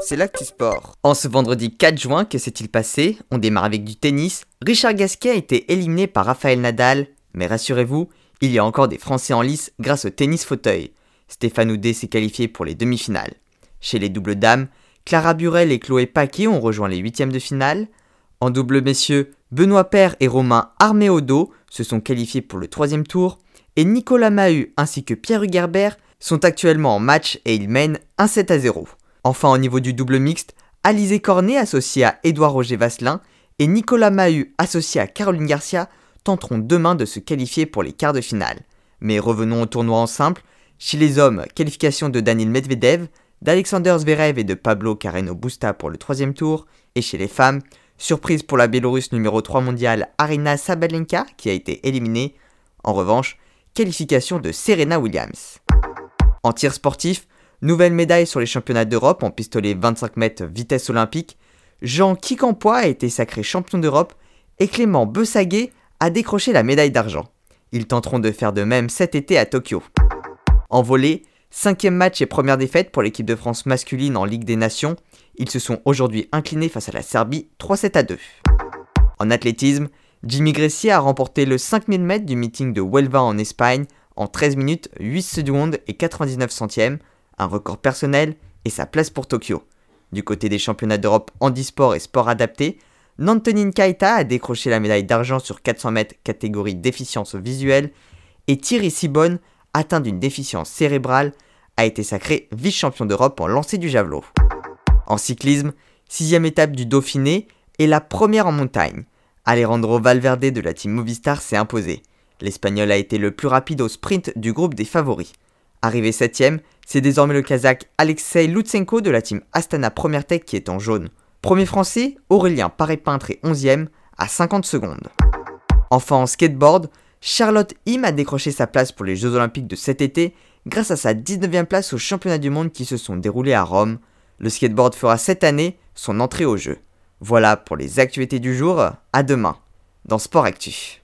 C'est l'actu sport. En ce vendredi 4 juin, que s'est-il passé? On démarre avec du tennis. Richard Gasquet a été éliminé par Raphaël Nadal, mais rassurez-vous, il y a encore des Français en lice grâce au tennis fauteuil. Stéphane Houdet s'est qualifié pour les demi-finales. Chez les doubles dames, Clara Burel et Chloé Paquet ont rejoint les huitièmes de finale. En double messieurs, Benoît Paire et Romain Arméodo se sont qualifiés pour le troisième tour. Et Nicolas Mahut ainsi que Pierre Hugerbert sont actuellement en match et ils mènent 1 7 à 0. Enfin, au niveau du double mixte, Alizé Cornet, associé à Édouard Roger Vasselin, et Nicolas Mahut, associé à Caroline Garcia, tenteront demain de se qualifier pour les quarts de finale. Mais revenons au tournoi en simple. Chez les hommes, qualification de Daniel Medvedev, d'Alexander Zverev et de Pablo Carreno Busta pour le troisième tour. Et chez les femmes, surprise pour la Biélorusse numéro 3 mondiale Arina Sabalenka qui a été éliminée. En revanche, qualification de Serena Williams. En tir sportif, Nouvelle médaille sur les championnats d'Europe en pistolet 25 mètres vitesse olympique. Jean Kikampois a été sacré champion d'Europe et Clément Bessaguet a décroché la médaille d'argent. Ils tenteront de faire de même cet été à Tokyo. En volée, cinquième match et première défaite pour l'équipe de France masculine en Ligue des Nations. Ils se sont aujourd'hui inclinés face à la Serbie 3-7 à 2. En athlétisme, Jimmy Gressier a remporté le 5000 mètres du meeting de Huelva en Espagne en 13 minutes 8 secondes et 99 centièmes un record personnel et sa place pour Tokyo. Du côté des championnats d'Europe handisport et sport adapté, Nantonin Kaita a décroché la médaille d'argent sur 400 mètres catégorie déficience visuelle et Thierry Sibonne, atteint d'une déficience cérébrale, a été sacré vice-champion d'Europe en lancer du javelot. En cyclisme, sixième étape du Dauphiné et la première en montagne. Alejandro Valverde de la team Movistar s'est imposé. L'Espagnol a été le plus rapide au sprint du groupe des favoris. Arrivé 7ème, c'est désormais le Kazakh Alexei Lutsenko de la team Astana Première Tech qui est en jaune. Premier français, Aurélien Paré-Peintre est 11ème à 50 secondes. Enfin en skateboard, Charlotte Im a décroché sa place pour les Jeux Olympiques de cet été grâce à sa 19e place aux Championnats du Monde qui se sont déroulés à Rome. Le skateboard fera cette année son entrée au jeu. Voilà pour les actualités du jour, à demain dans Sport Actu.